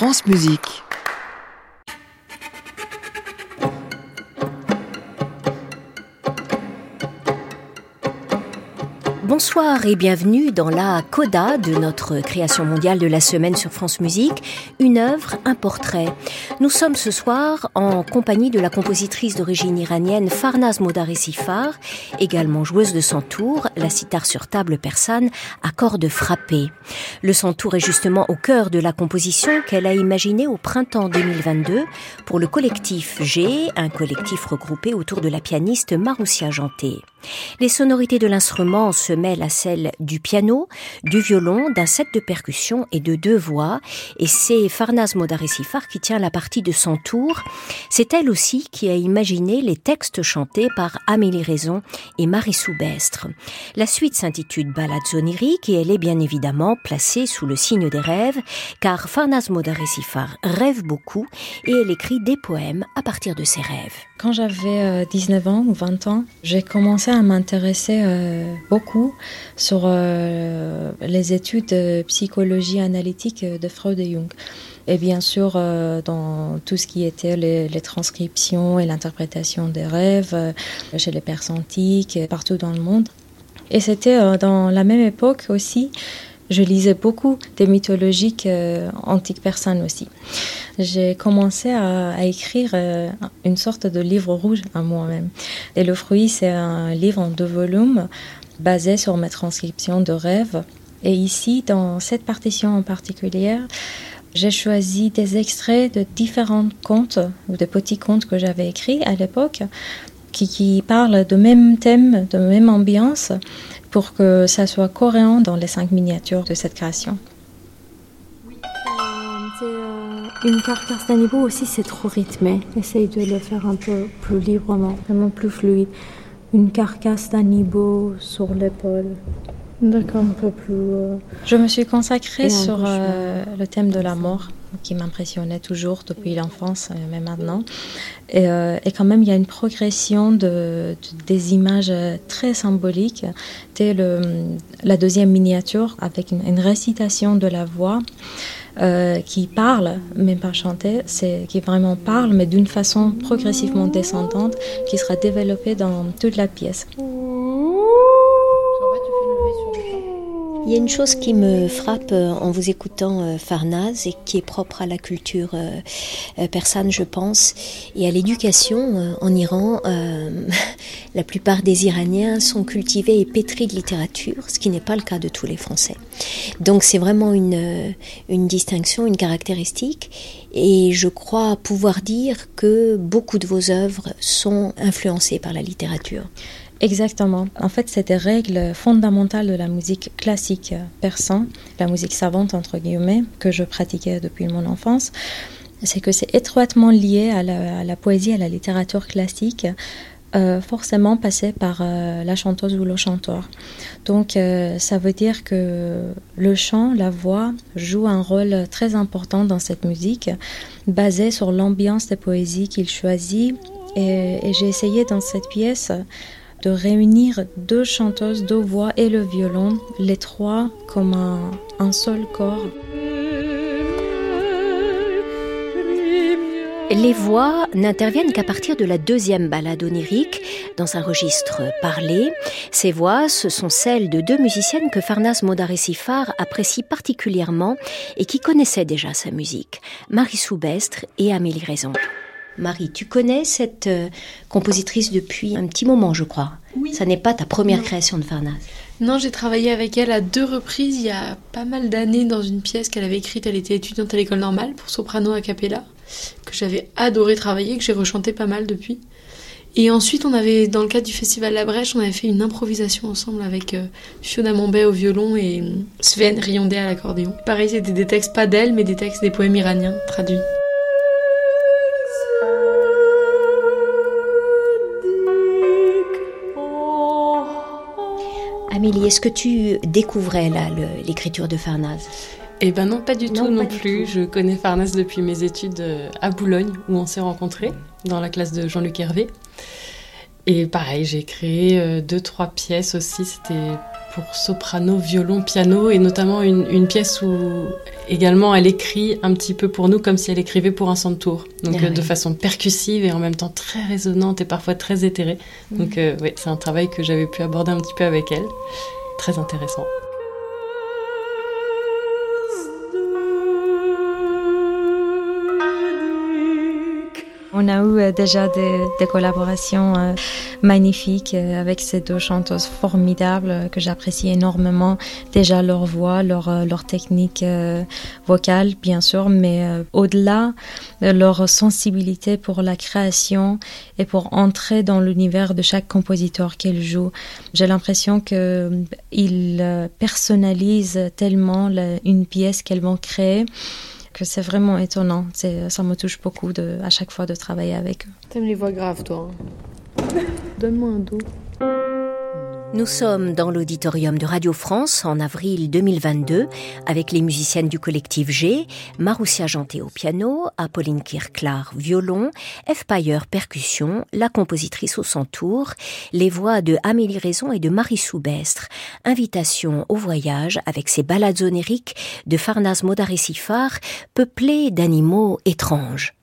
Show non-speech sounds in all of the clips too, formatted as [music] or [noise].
France Musique. Bonsoir et bienvenue dans la coda de notre création mondiale de la semaine sur France Musique, une œuvre, un portrait. Nous sommes ce soir en compagnie de la compositrice d'origine iranienne Farnaz Modarissifar, également joueuse de santour, la sitar sur table persane à cordes frappées. Le santour est justement au cœur de la composition qu'elle a imaginée au printemps 2022 pour le collectif G, un collectif regroupé autour de la pianiste Maroussia Janté. Les sonorités de l'instrument se mêlent à celles du piano, du violon, d'un set de percussions et de deux voix, et c'est Farnaz Modarissifar qui tient la partie de son tour. C'est elle aussi qui a imaginé les textes chantés par Amélie Raison et Marie Soubestre. La suite s'intitule Ballade oniriques et elle est bien évidemment placée sous le signe des rêves, car Farnaz Modarissifar rêve beaucoup et elle écrit des poèmes à partir de ses rêves. Quand j'avais 19 euh, ans ou 20 ans, j'ai commencé à m'intéresser euh, beaucoup sur euh, les études de psychologie analytique de Freud et Jung. Et bien sûr, dans tout ce qui était les, les transcriptions et l'interprétation des rêves chez les personnes antiques, partout dans le monde. Et c'était dans la même époque aussi je lisais beaucoup des mythologiques euh, antiques persanes aussi. J'ai commencé à, écrire euh, une sorte de livre rouge à moi-même. Et le fruit, c'est un livre en deux volumes basé sur mes transcriptions de rêves. Et ici, dans cette partition en particulier, j'ai choisi des extraits de différents contes ou de petits contes que j'avais écrits à l'époque qui, qui, parlent de même thème, de même ambiance, pour que ça soit cohérent dans les cinq miniatures de cette création. Oui, euh, euh, une carte Castanibo aussi, c'est trop rythmé. Essaye de le faire un peu plus librement, vraiment plus fluide. Une carcasse d'anibo sur l'épaule. D'accord. Un peu plus. Euh, Je me suis consacrée sur le thème de la mort qui m'impressionnait toujours depuis l'enfance, mais maintenant. Et, et, quand même, il y a une progression de, des images très symboliques, dès le, la deuxième miniature, avec une, une récitation de la voix. Euh, qui parle, même pas chanter, c'est qui vraiment parle, mais d'une façon progressivement descendante, qui sera développée dans toute la pièce. Il y a une chose qui me frappe euh, en vous écoutant euh, Farnaz et qui est propre à la culture euh, persane, je pense, et à l'éducation en Iran. [laughs] La plupart des Iraniens sont cultivés et pétris de littérature, ce qui n'est pas le cas de tous les Français. Donc c'est vraiment une, une distinction, une caractéristique, et je crois pouvoir dire que beaucoup de vos œuvres sont influencées par la littérature. Exactement. En fait, c'est des règles fondamentales de la musique classique persan, la musique savante entre guillemets, que je pratiquais depuis mon enfance. C'est que c'est étroitement lié à la, poésie, à la littérature classique, euh, forcément passé par euh, la chanteuse ou le chanteur. Donc euh, ça veut dire que le chant, la voix joue un rôle très important dans cette musique, basé sur l'ambiance des poésies qu'il choisit. Et j'ai essayé dans cette pièce de réunir deux chanteuses, deux voix et le violon, les trois comme un, seul corps. Les voix n'interviennent qu'à partir de la deuxième ballade onirique, dans un registre parlé. Ces voix, ce sont celles de deux musiciennes que Farnas Modarissifar apprécie particulièrement et qui connaissaient déjà sa musique, Marie Soubestre et Amélie Raison. Marie, tu connais cette euh, compositrice depuis un petit moment, je crois. Oui. Ça n'est pas ta première création de Farnaz. Non, j'ai travaillé avec elle à deux reprises il y a pas mal d'années dans une pièce qu'elle avait écrite. Elle était étudiante à l'école normale pour soprano a cappella, que j'avais adoré travailler, que j'ai rechanté pas mal depuis. Et ensuite, on avait, dans le cadre du festival La Brèche, on avait fait une improvisation ensemble avec euh, Fiona Mambay au violon et euh, Sven Riondé à l'accordéon. Pareil, c'était des textes pas d'elle, mais des textes des poèmes iraniens traduits. Amélie, est-ce que tu découvrais là l'écriture de Farnaz? Eh ben non, pas du tout non, plus. Je connais Farnaz depuis mes études euh, à Boulogne, où on s'est rencontrés, dans la classe de Jean-Luc Hervé. Et pareil, j'ai créé euh, deux, trois pièces aussi. C'était pour soprano, violon, piano, et notamment une, pièce où également elle écrit un petit peu pour nous comme si elle écrivait pour un centaure. Donc ah de façon percussive et en même temps très résonante et parfois très éthérée. Donc oui, c'est un travail que j'avais pu aborder un petit peu avec elle. Très intéressant. On a eu euh, déjà des, collaborations euh, magnifiques euh, avec ces deux chanteuses formidables que j'apprécie énormément. Déjà leur voix, leur, leur technique vocale, bien sûr, mais au-delà, leur sensibilité pour la création et pour entrer dans l'univers de chaque compositeur qu'elles jouent. J'ai l'impression qu'ils personnalisent tellement une pièce qu'elles vont créer que c'est vraiment étonnant. Ça me touche beaucoup de, à chaque fois de travailler avec eux. T'aimes les voix graves, toi hein Donne-moi un dos. Nous sommes dans l'auditorium de Radio France en avril 2022 avec les musiciennes du collectif G, Maroussia Janté au piano, Apolline Kirklar violon, F. Payer percussion, la compositrice au centour, les voix de Amélie Raison et de Marie Soubestre. Invitation au voyage avec ses balades onériques de Farnas Modaresifar peuplées d'animaux étranges.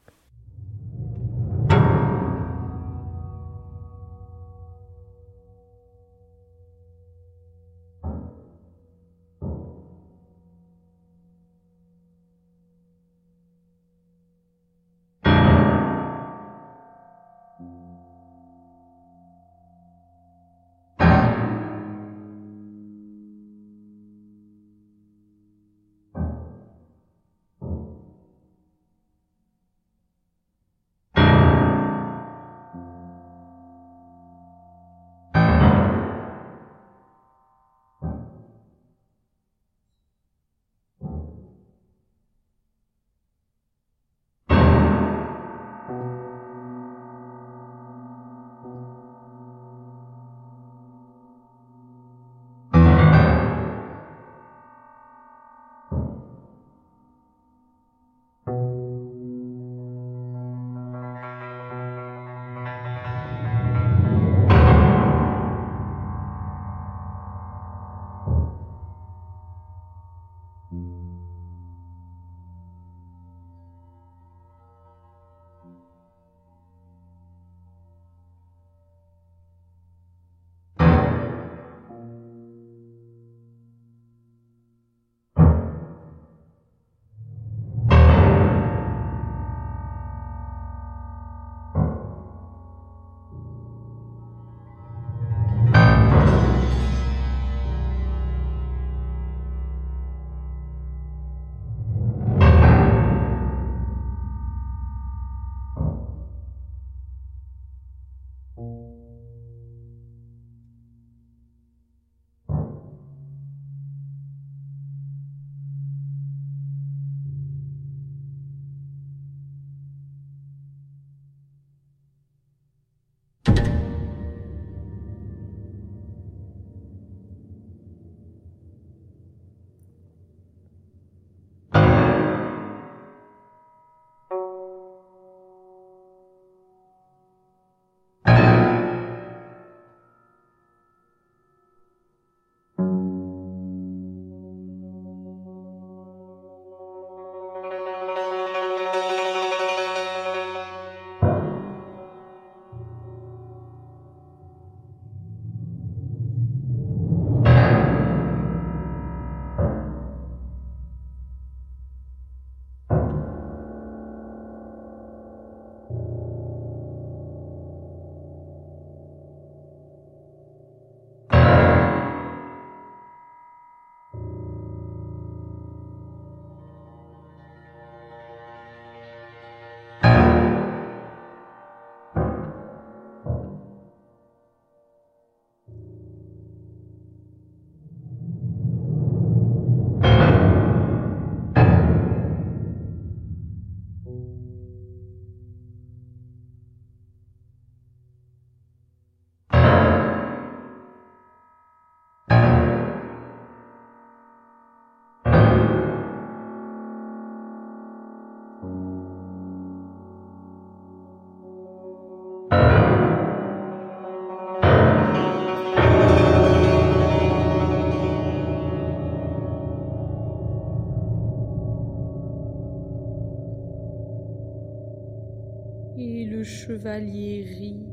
Chevalier rit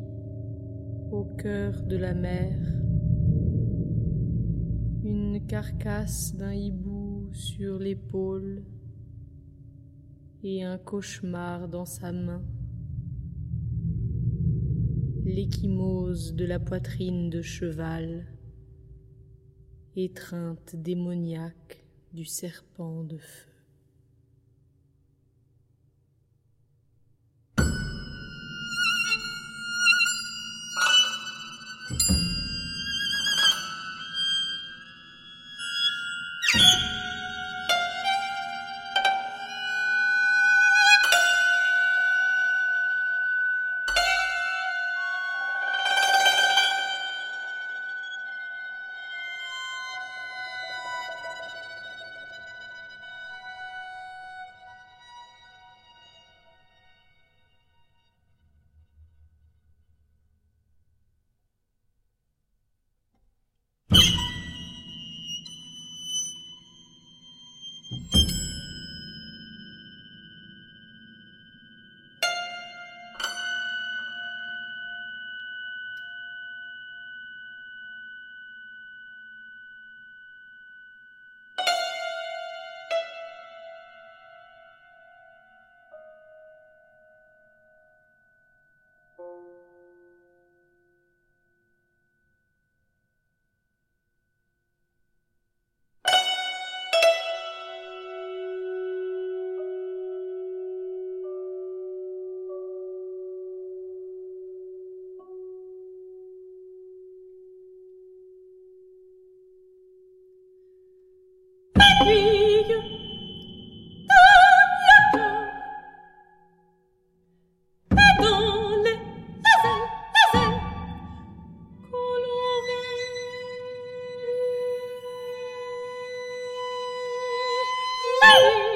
au cœur de la mer. Une carcasse d'un hibou sur l'épaule et un cauchemar dans sa main. L'échymose de la poitrine de cheval, étreinte démoniaque du serpent de feu. Yeah.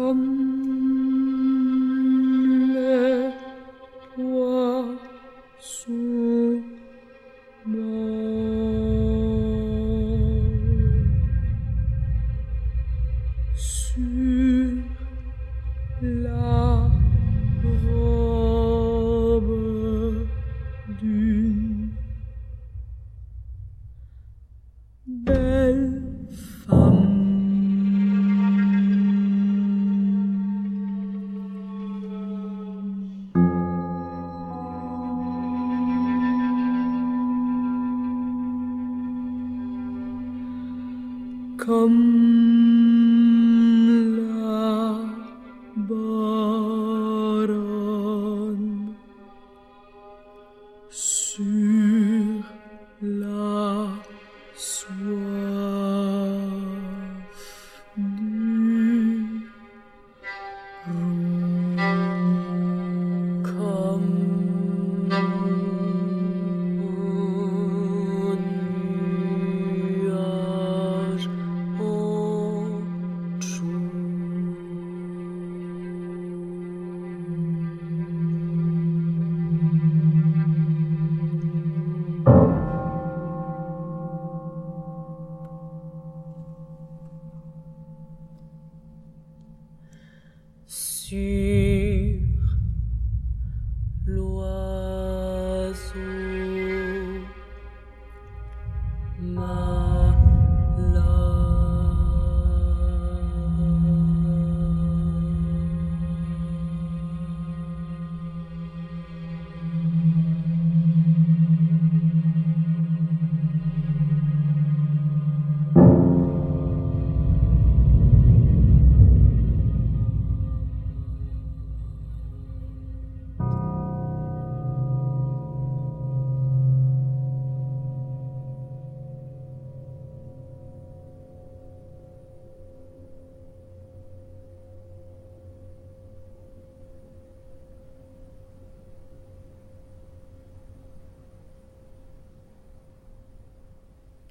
Comme toi, sous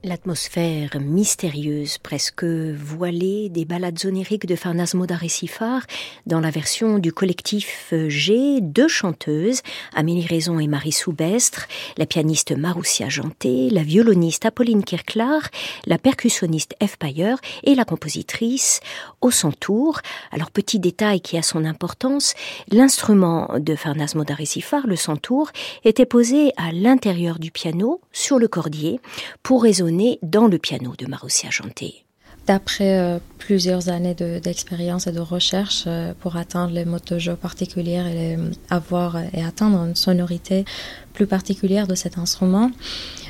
L'atmosphère mystérieuse, presque voilée des ballades oniriques de Farnas Modaré-Sifar dans la version du collectif G, deux chanteuses, Amélie Raison et Marie Soubestre, la pianiste Maroussia Janté, la violoniste Apolline Kirklar, la percussionniste F. Payer et la compositrice au tour. Alors petit détail qui a son importance, l'instrument de Farnas Modaré-Sifar, le santour, était posé à l'intérieur du piano, sur le cordier, pour résonner dans le piano de Marussia Janté. D'après euh, plusieurs années d'expérience et de recherche euh, pour atteindre les modes de jeu particuliers et avoir et atteindre une sonorité plus particulière de cet instrument,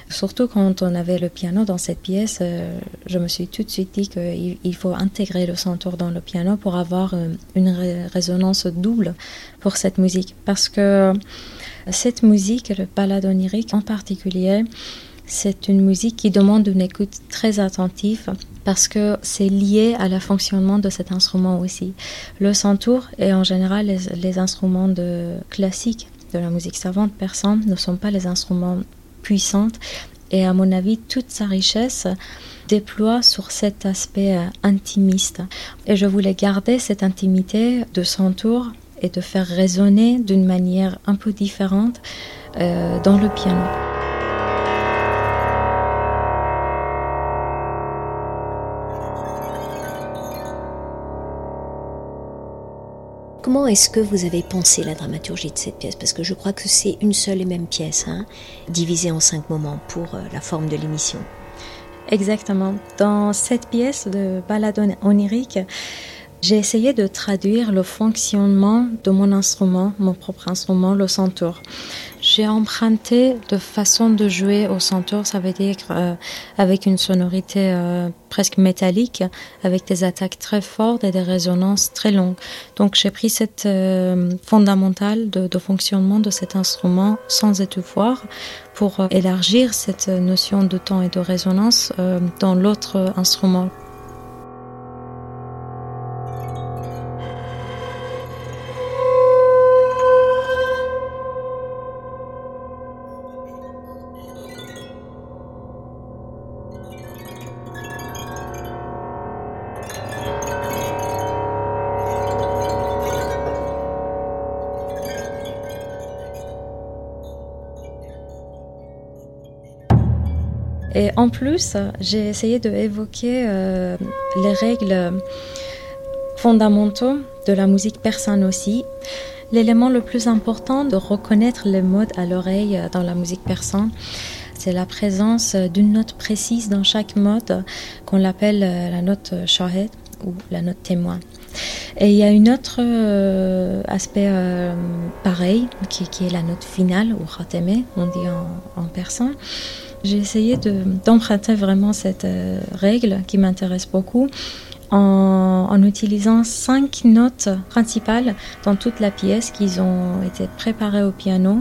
surtout quand on avait le piano dans cette pièce, euh, je me suis tout de suite dit qu'il faut intégrer le centaure dans le piano pour avoir une résonance double pour cette musique. Parce que cette musique, le ballade onirique en particulier, c'est une musique qui demande une écoute très attentive parce que c'est lié à le fonctionnement de cet instrument aussi. Le santour et en général les, instruments de classiques de la musique savante persane ne sont pas les instruments puissants et à mon avis toute sa richesse déploie sur cet aspect euh, intimiste. Et je voulais garder cette intimité de santour et de faire résonner d'une manière un peu différente euh, dans le piano. Comment est-ce que vous avez pensé la dramaturgie de cette pièce? Parce que je crois que c'est une seule et même pièce, hein, divisée en cinq moments pour euh, la forme de l'émission. Exactement. Dans cette pièce de balade onirique, j'ai essayé de traduire le fonctionnement de mon instrument, mon propre instrument, le centaure. J'ai emprunté de façon de jouer au centaure, ça veut dire euh, avec une sonorité euh, presque métallique, avec des attaques très fortes et des résonances très longues. Donc j'ai pris cette euh, fondamentale de, de, fonctionnement de cet instrument sans étouffoir pour élargir cette notion de temps et de résonance dans l'autre instrument Et en plus, j'ai essayé de évoquer euh, les règles fondamentaux de la musique persane aussi. L'élément le plus important de reconnaître les modes à l'oreille dans la musique persane, c'est la présence d'une note précise dans chaque mode qu'on appelle la note shahed ou la note témoin. Et il y a un autre euh, aspect euh, pareil, qui, est la note finale, ou khateme, on dit en, persan. J'ai essayé d'emprunter vraiment cette euh, règle qui m'intéresse beaucoup en, utilisant cinq notes principales dans toute la pièce qui ont été préparées au piano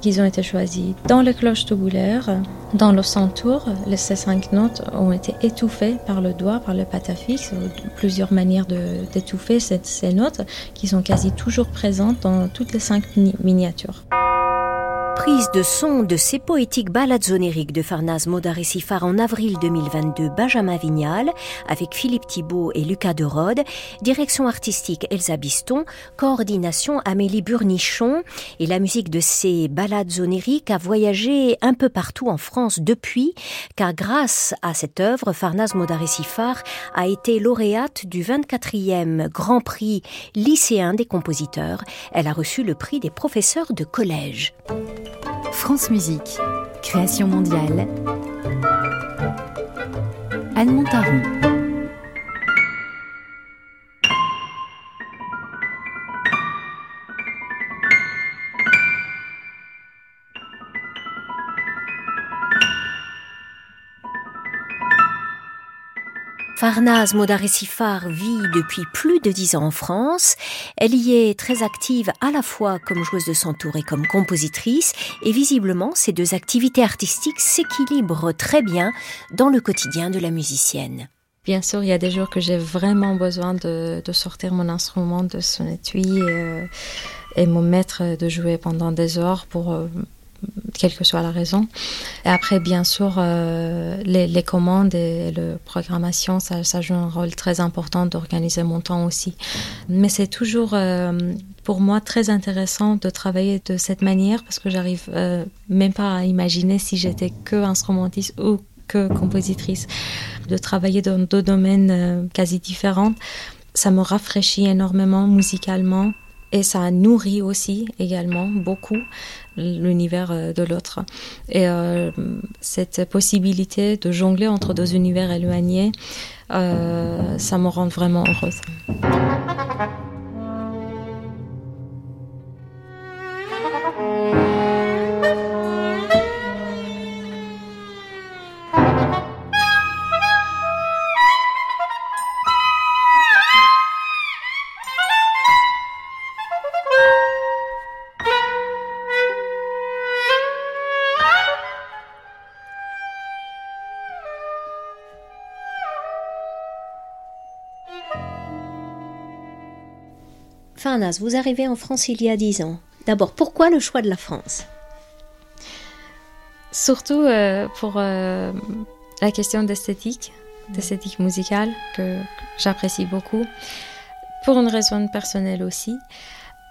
qu'ils ont été choisis dans les cloches tubulaires, dans le centre. Ces cinq notes ont été étouffées par le doigt, par le patafix, plusieurs manières d'étouffer ces notes qui sont quasi toujours présentes dans toutes les cinq miniatures prise de son de ces poétiques balades onériques de Farnaz Modaresifar en avril 2022, Benjamin Vignal, avec Philippe Thibault et Lucas de Rode, direction artistique Elsa Biston, coordination Amélie Burnichon, et la musique de ces balades onériques a voyagé un peu partout en France depuis, car grâce à cette œuvre, Farnaz Modaresifar a été lauréate du 24e Grand Prix lycéen des compositeurs. Elle a reçu le prix des professeurs de collège. France Musique, création mondiale. Anne Montaron. Farnaz Modaresifar vit depuis plus de dix ans en France. Elle y est très active à la fois comme joueuse de santour et comme compositrice. Et visiblement, ces deux activités artistiques s'équilibrent très bien dans le quotidien de la musicienne. Bien sûr, il y a des jours que j'ai vraiment besoin de, sortir mon instrument de son étui et, euh, et me mettre de jouer pendant des heures pour euh, quelle que soit la raison. Et après, bien sûr, euh, les, commandes et la programmation, ça, joue un rôle très important d'organiser mon temps aussi. Mais c'est toujours euh, pour moi très intéressant de travailler de cette manière parce que j'arrive euh, même pas à imaginer si j'étais que instrumentiste ou que compositrice. De travailler dans deux domaines quasi différents, ça me rafraîchit énormément musicalement et ça nourrit aussi également beaucoup l'univers euh, de l'autre. Et euh, cette possibilité de jongler entre deux univers éloignés, euh, ça me rend vraiment heureuse. Vous arrivez en France il y a dix ans. D'abord, pourquoi le choix de la France? Surtout euh, pour euh, la question d'esthétique, d'esthétique musicale, que, j'apprécie beaucoup. Pour une raison personnelle aussi.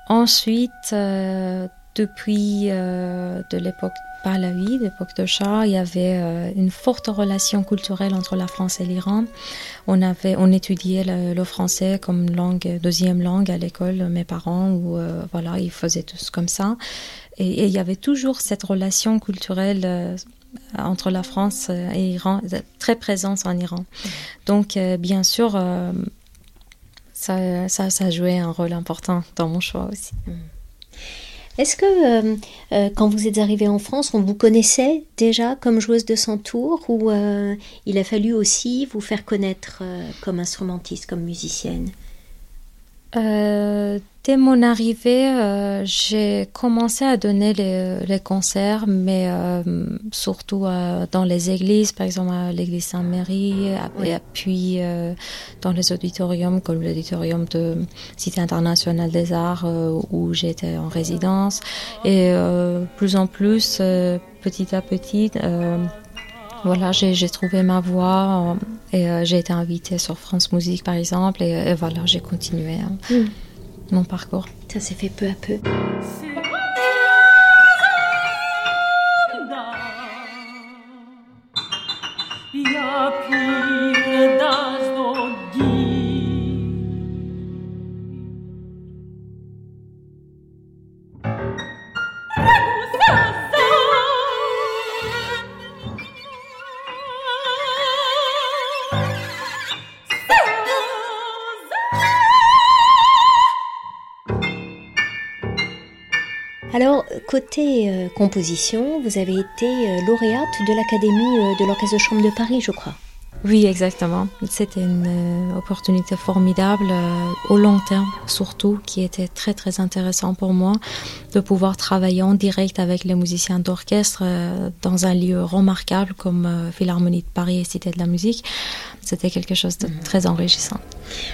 Ensuite, euh, depuis de l'époque Pahlavi, l'époque de Shah, il y avait euh, une forte relation culturelle entre la France et l'Iran. On avait, on étudiait le, français comme langue, deuxième langue à l'école, mes parents, ou euh, voilà, ils faisaient tous comme ça. Et, il y avait toujours cette relation culturelle euh, entre la France et l'Iran, très présente en Iran. Donc, bien sûr, ça, ça, ça, jouait un rôle important dans mon choix aussi. Est-ce que euh, euh, quand vous êtes arrivée en France, on vous connaissait déjà comme joueuse de centaure ou euh, il a fallu aussi vous faire connaître comme instrumentiste, comme musicienne? Dès mon arrivée, euh, j'ai commencé à donner les, concerts, mais euh, surtout euh, dans les églises, par exemple à l'église Saint-Marie, et puis dans les auditoriums comme l'auditorium de Cité internationale des arts où j'étais en résidence. Et plus en plus, petit à petit, voilà, j'ai trouvé ma voix et j'ai été invitée sur France Musique par exemple et, voilà, j'ai continué. Hein. Mm mon parcours. Ça s'est fait peu à peu. Alors, côté euh, composition, vous avez été euh, lauréate de l'Académie euh, de l'Orchestre de Chambre de Paris, je crois. Oui, exactement. C'était une opportunité formidable au long terme, surtout, qui était très très intéressant pour moi de pouvoir travailler en direct avec les musiciens d'orchestre dans un lieu remarquable comme Philharmonie de Paris et Cité de la musique. C'était quelque chose de mhm. très enrichissant.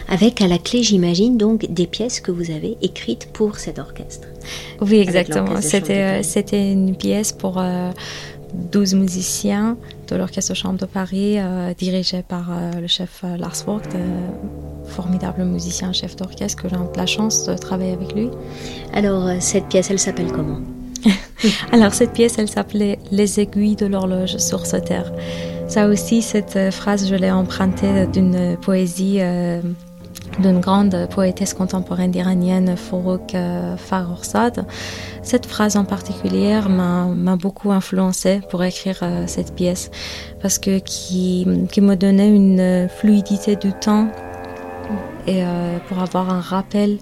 Avec à la clé, j'imagine, donc des pièces que vous avez écrites pour cet orchestre. Oui, exactement. C'était, euh, c'était une pièce pour 12 euh, musiciens de l'Orchestre de Chambre de Paris, euh, dirigé par le chef Lars Vogt, formidable musicien, chef d'orchestre, que j'ai la chance de travailler avec lui. Alors, cette pièce, elle s'appelle comment? [laughs] Alors, cette pièce, elle s'appelait Les aiguilles de l'horloge sur ce terre. Ça aussi, cette phrase, je l'ai empruntée d'une poésie d'une grande poétesse contemporaine iranienne, Forouk euh, Farrokhzad. Cette phrase en particulier m'a beaucoup influencée pour écrire euh, cette pièce parce que qui, me donnait une fluidité du temps et euh, pour avoir un rappel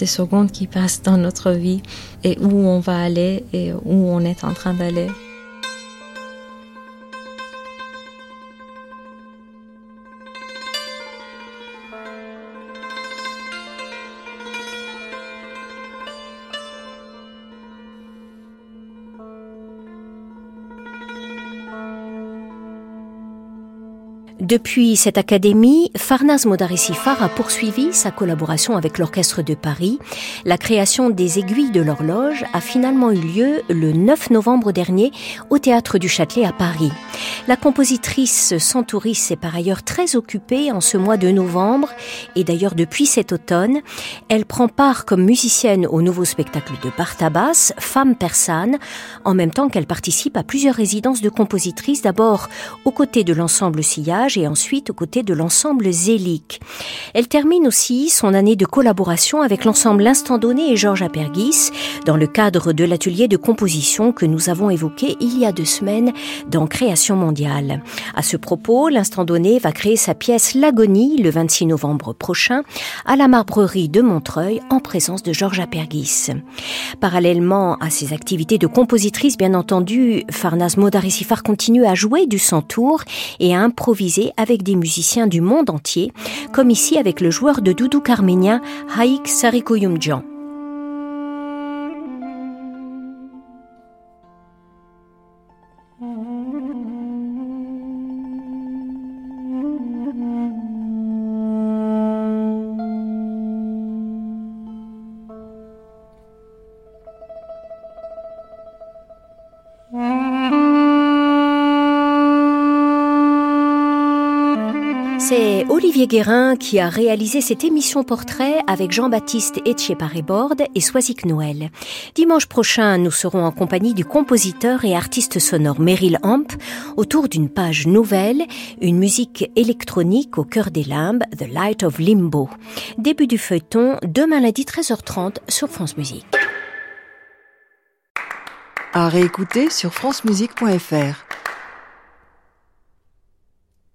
des secondes qui passent dans notre vie et où on va aller et où on est en train d'aller. Depuis cette académie, Farnaz Modaresifar a poursuivi sa collaboration avec l'Orchestre de Paris. La création des aiguilles de l'horloge a finalement eu lieu le 9 novembre dernier au Théâtre du Châtelet à Paris. La compositrice Santouris est par ailleurs très occupée en ce mois de novembre et d'ailleurs depuis cet automne. Elle prend part comme musicienne au nouveau spectacle de Bartabas, Femme persane, en même temps qu'elle participe à plusieurs résidences de compositrices, d'abord aux côtés de l'ensemble Sillage et ensuite aux côtés de l'ensemble Zélique. Elle termine aussi son année de collaboration avec l'ensemble L'Instant Donné et Georges Apergis dans le cadre de l'atelier de composition que nous avons évoqué il y a deux semaines dans Création mondiale. À ce propos, L'Instant Donné va créer sa pièce L'Agonie le 26 novembre prochain à la Marbrerie de Montreuil en présence de Georges Apergis. Parallèlement à ses activités de compositrice, bien entendu, Farnaz Modarisifar continue à jouer du santour et à improviser avec des musiciens du monde entier, comme ici avec le joueur de doudou arménien Haïk Sarikoyumjan. Guérin qui a réalisé cette émission portrait avec Jean-Baptiste Etcheparé-Borde et Soisic Noël. Dimanche prochain, nous serons en compagnie du compositeur et artiste sonore Meryl Amp autour d'une page nouvelle, une musique électronique au cœur des limbes, The Light of Limbo. Début du feuilleton, demain lundi 13h30 sur France Musique. À réécouter sur francemusique.fr.